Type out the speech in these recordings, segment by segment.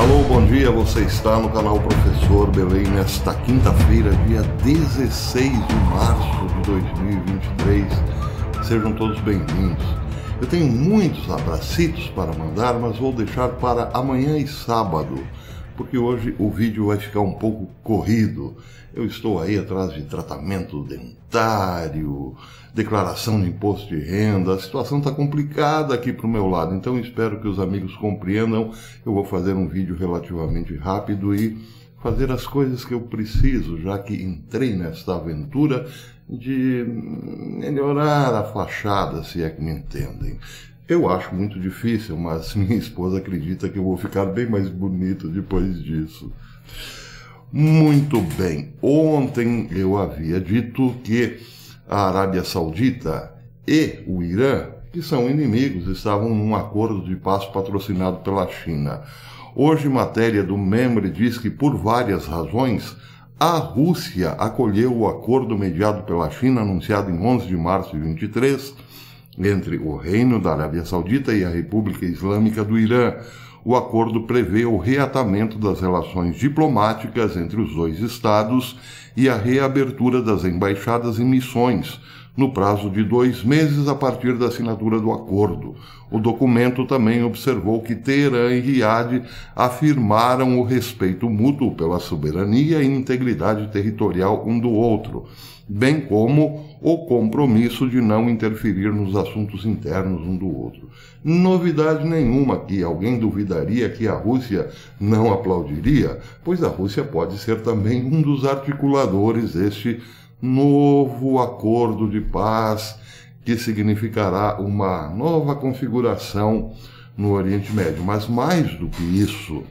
Alô, bom dia. Você está no canal Professor Belém nesta quinta-feira, dia 16 de março de 2023. Sejam todos bem-vindos. Eu tenho muitos abracitos para mandar, mas vou deixar para amanhã e sábado, porque hoje o vídeo vai ficar um pouco corrido. Eu estou aí atrás de tratamento dentário, declaração de imposto de renda. A situação está complicada aqui para o meu lado, então espero que os amigos compreendam. Eu vou fazer um vídeo relativamente rápido e fazer as coisas que eu preciso, já que entrei nesta aventura de melhorar a fachada, se é que me entendem. Eu acho muito difícil, mas minha esposa acredita que eu vou ficar bem mais bonito depois disso. Muito bem. Ontem eu havia dito que a Arábia Saudita e o Irã, que são inimigos, estavam num acordo de paz patrocinado pela China. Hoje, matéria do Membre diz que, por várias razões, a Rússia acolheu o acordo mediado pela China, anunciado em 11 de março de 23, entre o Reino da Arábia Saudita e a República Islâmica do Irã, o acordo prevê o reatamento das relações diplomáticas entre os dois estados e a reabertura das embaixadas e missões, no prazo de dois meses a partir da assinatura do acordo. O documento também observou que Teherã e Riad afirmaram o respeito mútuo pela soberania e integridade territorial um do outro, bem como o compromisso de não interferir nos assuntos internos um do outro. Novidade nenhuma aqui. Alguém duvidaria que a Rússia não aplaudiria? Pois a Rússia pode ser também um dos articuladores deste novo acordo de paz que significará uma nova configuração no Oriente Médio. Mas mais do que isso,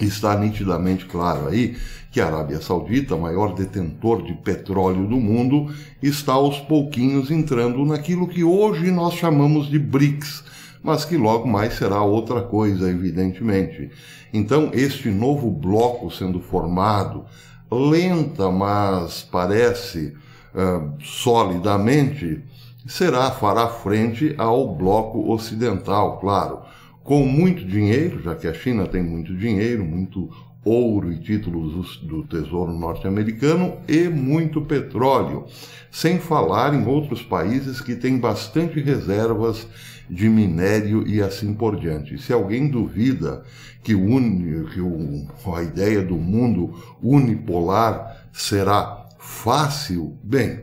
está nitidamente claro aí que a Arábia Saudita, maior detentor de petróleo do mundo, está aos pouquinhos entrando naquilo que hoje nós chamamos de BRICS, mas que logo mais será outra coisa, evidentemente. Então, este novo bloco sendo formado, lenta, mas parece uh, solidamente, será, fará frente ao bloco ocidental, claro, com muito dinheiro, já que a China tem muito dinheiro, muito ouro e títulos do Tesouro Norte-Americano e muito petróleo, sem falar em outros países que têm bastante reservas de minério e assim por diante. Se alguém duvida que, que o, a ideia do mundo unipolar será fácil, bem,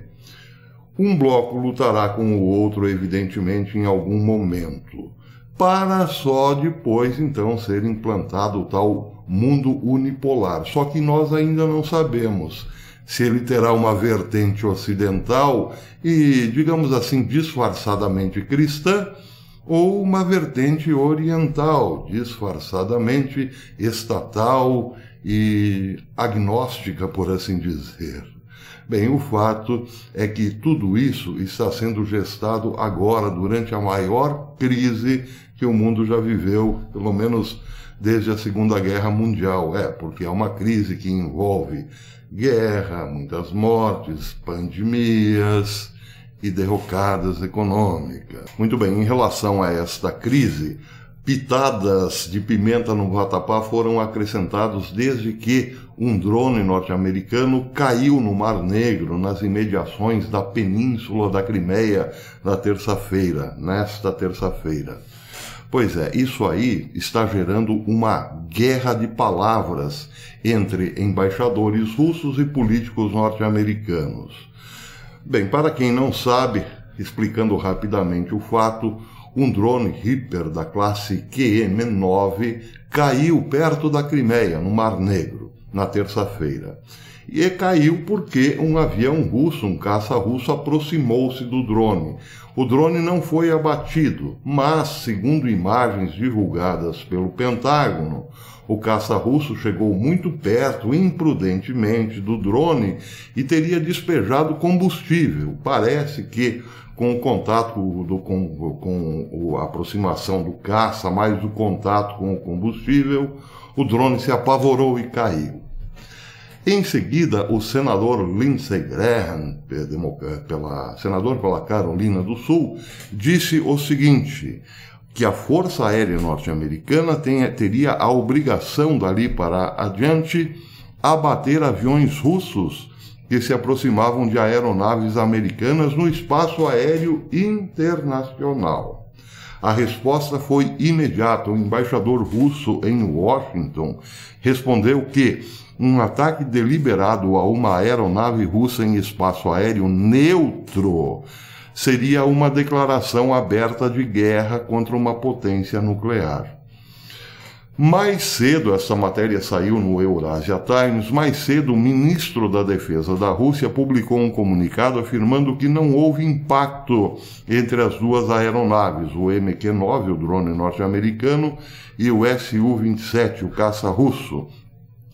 um bloco lutará com o outro, evidentemente, em algum momento para só depois então ser implantado o tal mundo unipolar. Só que nós ainda não sabemos se ele terá uma vertente ocidental e, digamos assim, disfarçadamente cristã, ou uma vertente oriental, disfarçadamente estatal e agnóstica, por assim dizer. Bem, o fato é que tudo isso está sendo gestado agora, durante a maior crise que o mundo já viveu, pelo menos desde a Segunda Guerra Mundial. É, porque é uma crise que envolve guerra, muitas mortes, pandemias e derrocadas econômicas. Muito bem, em relação a esta crise, pitadas de pimenta no vatapá foram acrescentados desde que um drone norte-americano caiu no Mar Negro, nas imediações da península da Crimeia, na terça-feira, nesta terça-feira. Pois é, isso aí está gerando uma guerra de palavras entre embaixadores russos e políticos norte-americanos. Bem, para quem não sabe, explicando rapidamente o fato, um drone Reaper da classe QM-9 caiu perto da Crimeia, no Mar Negro, na terça-feira. E caiu porque um avião russo, um caça russo, aproximou-se do drone. O drone não foi abatido, mas, segundo imagens divulgadas pelo Pentágono, o caça russo chegou muito perto, imprudentemente, do drone e teria despejado combustível. Parece que com o contato do, com, com a aproximação do caça, mais o contato com o combustível, o drone se apavorou e caiu. Em seguida, o senador Lindsey Graham, pela, senador pela Carolina do Sul, disse o seguinte: que a Força Aérea Norte-Americana teria a obrigação dali para adiante abater aviões russos que se aproximavam de aeronaves americanas no espaço aéreo internacional. A resposta foi imediata. O embaixador russo em Washington respondeu que um ataque deliberado a uma aeronave russa em espaço aéreo neutro seria uma declaração aberta de guerra contra uma potência nuclear. Mais cedo, essa matéria saiu no Eurasia Times, mais cedo o ministro da Defesa da Rússia publicou um comunicado afirmando que não houve impacto entre as duas aeronaves, o MQ-9, o drone norte-americano, e o Su-27, o caça russo,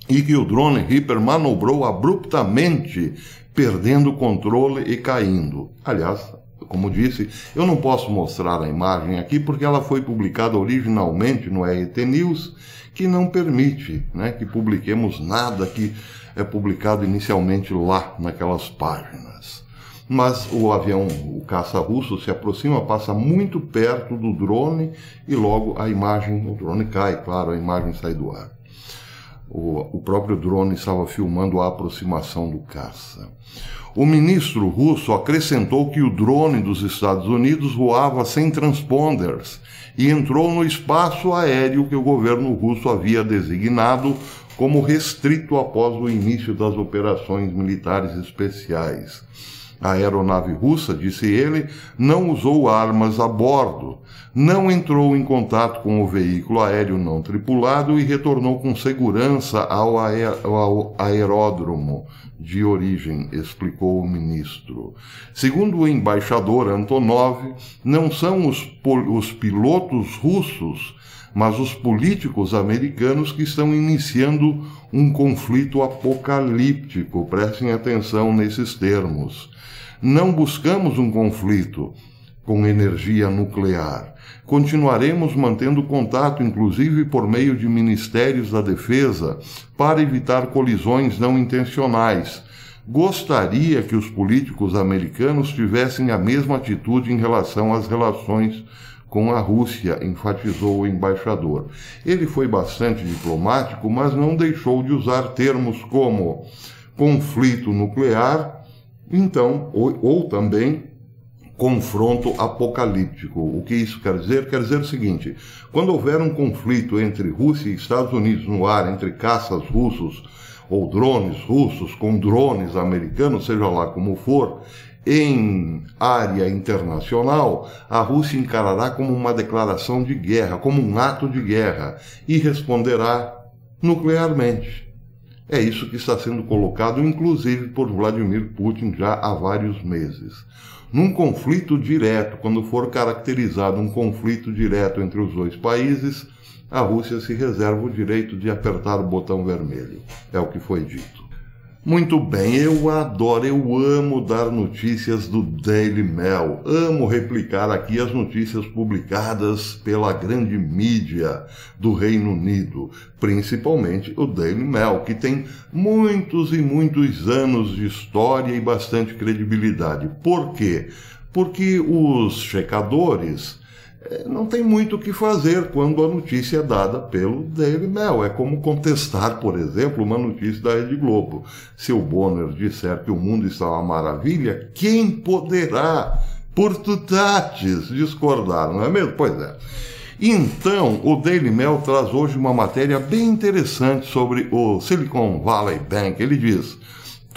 e que o drone Reaper manobrou abruptamente, perdendo o controle e caindo. Aliás, como disse, eu não posso mostrar a imagem aqui porque ela foi publicada originalmente no RT News, que não permite né, que publiquemos nada que é publicado inicialmente lá naquelas páginas. Mas o avião, o caça russo, se aproxima, passa muito perto do drone e logo a imagem, o drone cai, claro, a imagem sai do ar. O, o próprio drone estava filmando a aproximação do caça. O ministro russo acrescentou que o drone dos Estados Unidos voava sem transponders e entrou no espaço aéreo que o governo russo havia designado como restrito após o início das operações militares especiais. A aeronave russa, disse ele, não usou armas a bordo, não entrou em contato com o veículo aéreo não tripulado e retornou com segurança ao, ao aeródromo de origem, explicou o ministro. Segundo o embaixador Antonov, não são os, os pilotos russos mas os políticos americanos que estão iniciando um conflito apocalíptico. Prestem atenção nesses termos. Não buscamos um conflito com energia nuclear. Continuaremos mantendo contato, inclusive por meio de ministérios da defesa, para evitar colisões não intencionais. Gostaria que os políticos americanos tivessem a mesma atitude em relação às relações com a Rússia, enfatizou o embaixador. Ele foi bastante diplomático, mas não deixou de usar termos como conflito nuclear então, ou, ou também confronto apocalíptico. O que isso quer dizer? Quer dizer o seguinte: quando houver um conflito entre Rússia e Estados Unidos no ar, entre caças russos ou drones russos com drones americanos, seja lá como for, em área internacional, a Rússia encarará como uma declaração de guerra, como um ato de guerra, e responderá nuclearmente. É isso que está sendo colocado, inclusive, por Vladimir Putin já há vários meses. Num conflito direto, quando for caracterizado um conflito direto entre os dois países, a Rússia se reserva o direito de apertar o botão vermelho. É o que foi dito. Muito bem, eu adoro, eu amo dar notícias do Daily Mail. Amo replicar aqui as notícias publicadas pela grande mídia do Reino Unido, principalmente o Daily Mail, que tem muitos e muitos anos de história e bastante credibilidade. Por quê? Porque os checadores não tem muito o que fazer quando a notícia é dada pelo Daily Mail. É como contestar, por exemplo, uma notícia da Rede Globo. Se o Bonner disser que o mundo está uma maravilha, quem poderá, por tutates, discordar, não é mesmo? Pois é. Então, o Daily Mail traz hoje uma matéria bem interessante sobre o Silicon Valley Bank. Ele diz.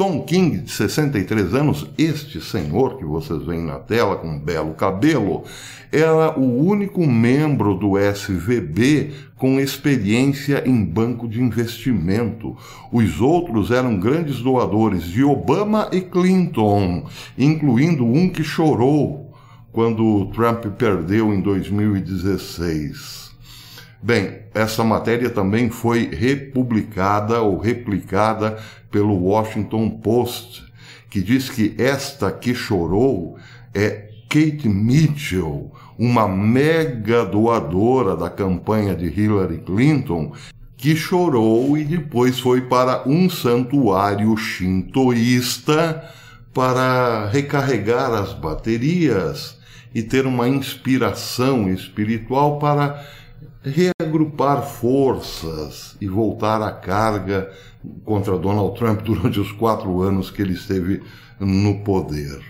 Tom King, de 63 anos, este senhor que vocês veem na tela com um belo cabelo, era o único membro do SVB com experiência em banco de investimento. Os outros eram grandes doadores de Obama e Clinton, incluindo um que chorou quando Trump perdeu em 2016. Bem, essa matéria também foi republicada ou replicada pelo Washington Post, que diz que esta que chorou é Kate Mitchell, uma mega doadora da campanha de Hillary Clinton, que chorou e depois foi para um santuário shintoísta para recarregar as baterias e ter uma inspiração espiritual para reagrupar forças e voltar à carga contra Donald Trump durante os quatro anos que ele esteve no poder.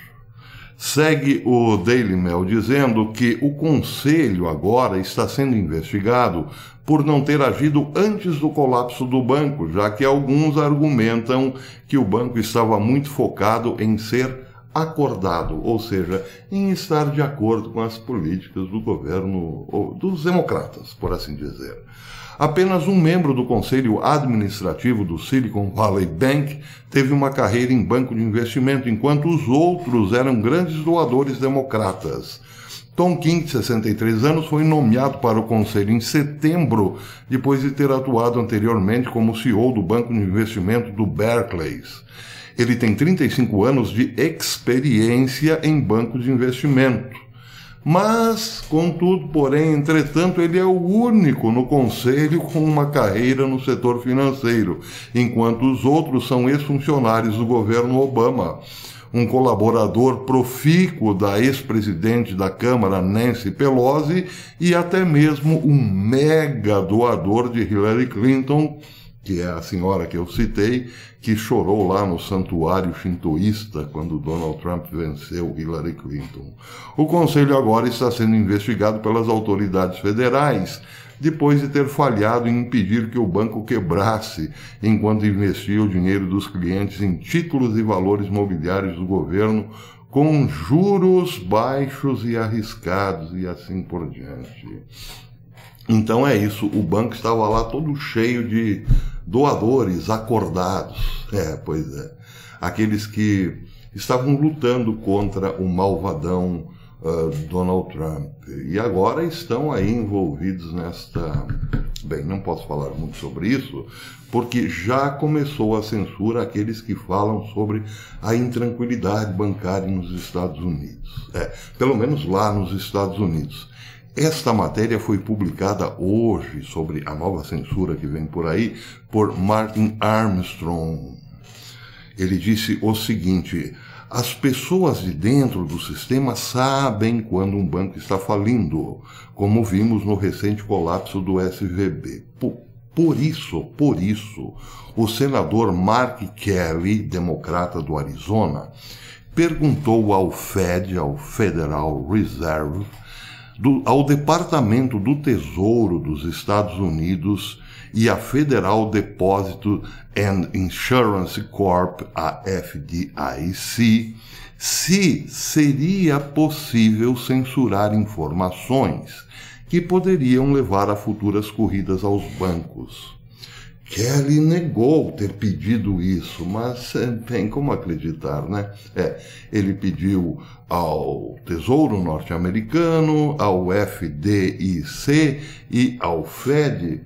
Segue o Daily Mail dizendo que o Conselho agora está sendo investigado por não ter agido antes do colapso do banco, já que alguns argumentam que o banco estava muito focado em ser acordado, ou seja, em estar de acordo com as políticas do governo, ou dos democratas, por assim dizer. Apenas um membro do conselho administrativo do Silicon Valley Bank teve uma carreira em banco de investimento, enquanto os outros eram grandes doadores democratas. Tom King, de 63 anos, foi nomeado para o conselho em setembro, depois de ter atuado anteriormente como CEO do banco de investimento do Barclays. Ele tem 35 anos de experiência em banco de investimento. Mas, contudo, porém, entretanto, ele é o único no conselho com uma carreira no setor financeiro, enquanto os outros são ex-funcionários do governo Obama. Um colaborador profícuo da ex-presidente da Câmara, Nancy Pelosi, e até mesmo um mega doador de Hillary Clinton, que é a senhora que eu citei, que chorou lá no santuário shintoísta quando Donald Trump venceu Hillary Clinton. O conselho agora está sendo investigado pelas autoridades federais, depois de ter falhado em impedir que o banco quebrasse enquanto investia o dinheiro dos clientes em títulos e valores mobiliários do governo com juros baixos e arriscados e assim por diante. Então é isso, o banco estava lá todo cheio de doadores acordados. É, pois é. Aqueles que estavam lutando contra o malvadão uh, Donald Trump. E agora estão aí envolvidos nesta. Bem, não posso falar muito sobre isso, porque já começou a censura aqueles que falam sobre a intranquilidade bancária nos Estados Unidos. É, pelo menos lá nos Estados Unidos. Esta matéria foi publicada hoje sobre a nova censura que vem por aí por Martin Armstrong. Ele disse o seguinte: as pessoas de dentro do sistema sabem quando um banco está falindo, como vimos no recente colapso do SVB. Por, isso, por isso, o senador Mark Kelly, democrata do Arizona, perguntou ao Fed, ao Federal Reserve, do, ao Departamento do Tesouro dos Estados Unidos e à Federal Deposit and Insurance Corp, a FDIC, se seria possível censurar informações que poderiam levar a futuras corridas aos bancos. Kelly negou ter pedido isso, mas tem como acreditar, né? É, ele pediu ao Tesouro Norte-Americano, ao FDIC e ao Fed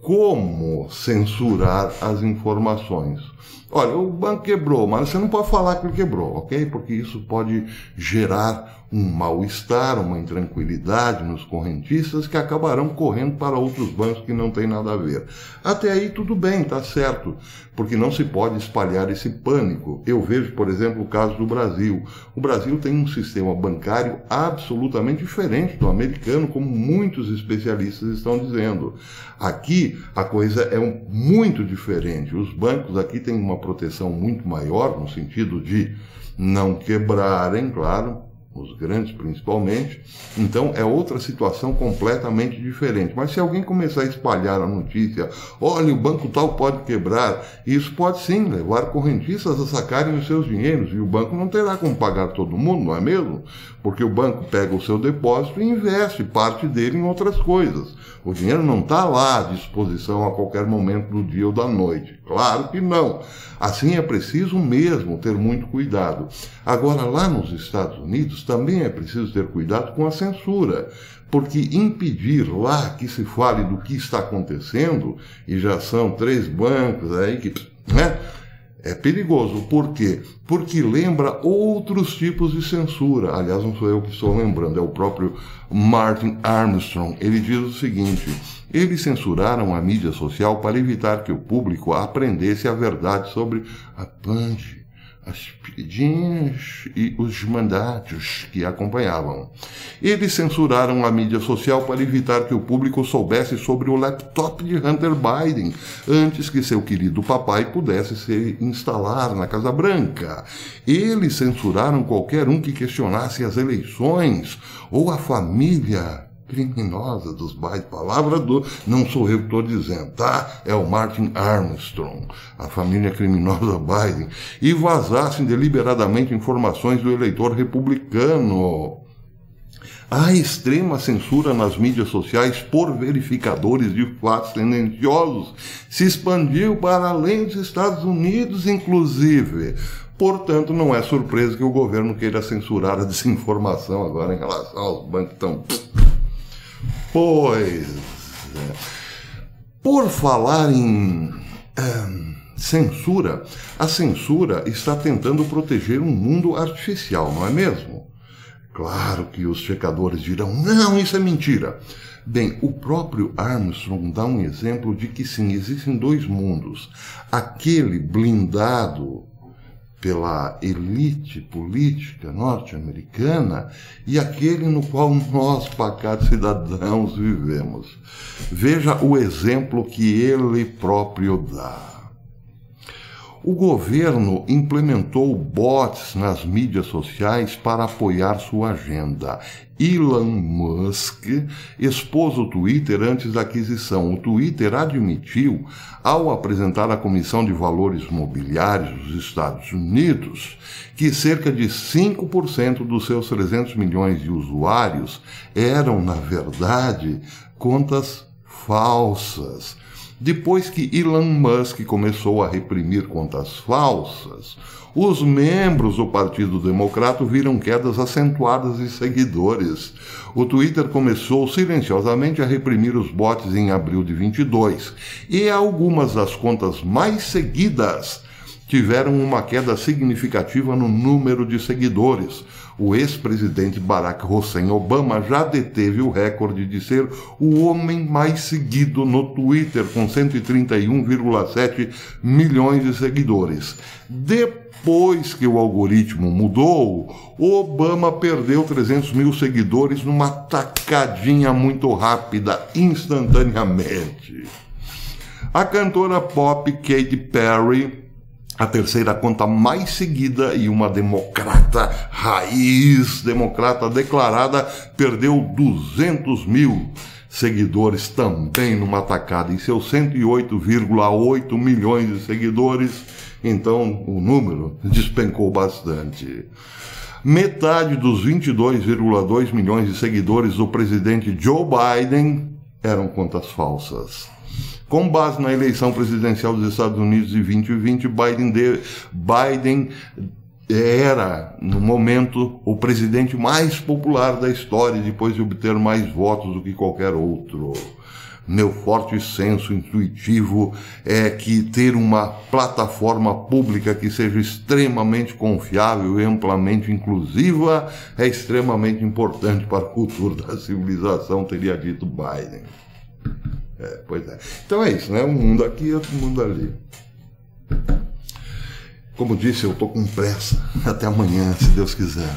como censurar as informações. Olha, o banco quebrou, mas você não pode falar que ele quebrou, ok? Porque isso pode gerar um mal-estar, uma intranquilidade nos correntistas que acabarão correndo para outros bancos que não têm nada a ver. Até aí tudo bem, tá certo, porque não se pode espalhar esse pânico. Eu vejo, por exemplo, o caso do Brasil. O Brasil tem um sistema bancário absolutamente diferente do americano, como muitos especialistas estão dizendo. Aqui a coisa é um, muito diferente. Os bancos aqui têm uma proteção muito maior, no sentido de não quebrarem, claro, os grandes principalmente. Então é outra situação completamente diferente. Mas se alguém começar a espalhar a notícia, olha, o banco tal pode quebrar, isso pode sim levar correntistas a sacarem os seus dinheiros e o banco não terá como pagar todo mundo, não é mesmo? Porque o banco pega o seu depósito e investe parte dele em outras coisas. O dinheiro não está lá à disposição a qualquer momento do dia ou da noite. Claro que não. Assim é preciso mesmo ter muito cuidado. Agora, lá nos Estados Unidos, também é preciso ter cuidado com a censura, porque impedir lá que se fale do que está acontecendo, e já são três bancos aí que. Né? É perigoso. Por quê? Porque lembra outros tipos de censura. Aliás, não sou eu que estou lembrando, é o próprio Martin Armstrong. Ele diz o seguinte: eles censuraram a mídia social para evitar que o público aprendesse a verdade sobre a Punch, as pedidinhas e os mandatos que acompanhavam. Eles censuraram a mídia social para evitar que o público soubesse sobre o laptop de Hunter Biden antes que seu querido papai pudesse se instalar na Casa Branca. Eles censuraram qualquer um que questionasse as eleições ou a família criminosa dos Biden. Palavra do. Não sou eu que estou dizendo, tá? É o Martin Armstrong, a família criminosa Biden. E vazassem deliberadamente informações do eleitor republicano. A extrema censura nas mídias sociais por verificadores de fatos tendenciosos se expandiu para além dos Estados Unidos, inclusive. Portanto, não é surpresa que o governo queira censurar a desinformação agora em relação aos bancos tão Pois é. Por falar em censura, a censura está tentando proteger um mundo artificial, não é mesmo? Claro que os checadores dirão: não, isso é mentira. Bem, o próprio Armstrong dá um exemplo de que sim, existem dois mundos. Aquele blindado pela elite política norte-americana e aquele no qual nós, pacatos cidadãos, vivemos. Veja o exemplo que ele próprio dá. O governo implementou bots nas mídias sociais para apoiar sua agenda. Elon Musk expôs o Twitter antes da aquisição. O Twitter admitiu, ao apresentar à Comissão de Valores Mobiliários dos Estados Unidos, que cerca de 5% dos seus 300 milhões de usuários eram, na verdade, contas falsas depois que Elon Musk começou a reprimir contas falsas, os membros do Partido Democrata viram quedas acentuadas de seguidores. O Twitter começou silenciosamente a reprimir os bots em abril de 22 e algumas das contas mais seguidas tiveram uma queda significativa no número de seguidores. O ex-presidente Barack Hussein Obama já deteve o recorde de ser o homem mais seguido no Twitter, com 131,7 milhões de seguidores. Depois que o algoritmo mudou, Obama perdeu 300 mil seguidores numa tacadinha muito rápida, instantaneamente. A cantora pop Katy Perry a terceira conta mais seguida e uma democrata raiz, democrata declarada, perdeu 200 mil seguidores também numa tacada. Em seus 108,8 milhões de seguidores, então o número despencou bastante. Metade dos 22,2 milhões de seguidores do presidente Joe Biden eram contas falsas. Com base na eleição presidencial dos Estados Unidos de 2020, Biden, de, Biden era, no momento, o presidente mais popular da história, depois de obter mais votos do que qualquer outro. Meu forte senso intuitivo é que ter uma plataforma pública que seja extremamente confiável e amplamente inclusiva é extremamente importante para o futuro da civilização, teria dito Biden. É, pois é. Então é isso, né? Um mundo aqui e outro mundo ali. Como disse, eu estou com pressa. Até amanhã, se Deus quiser.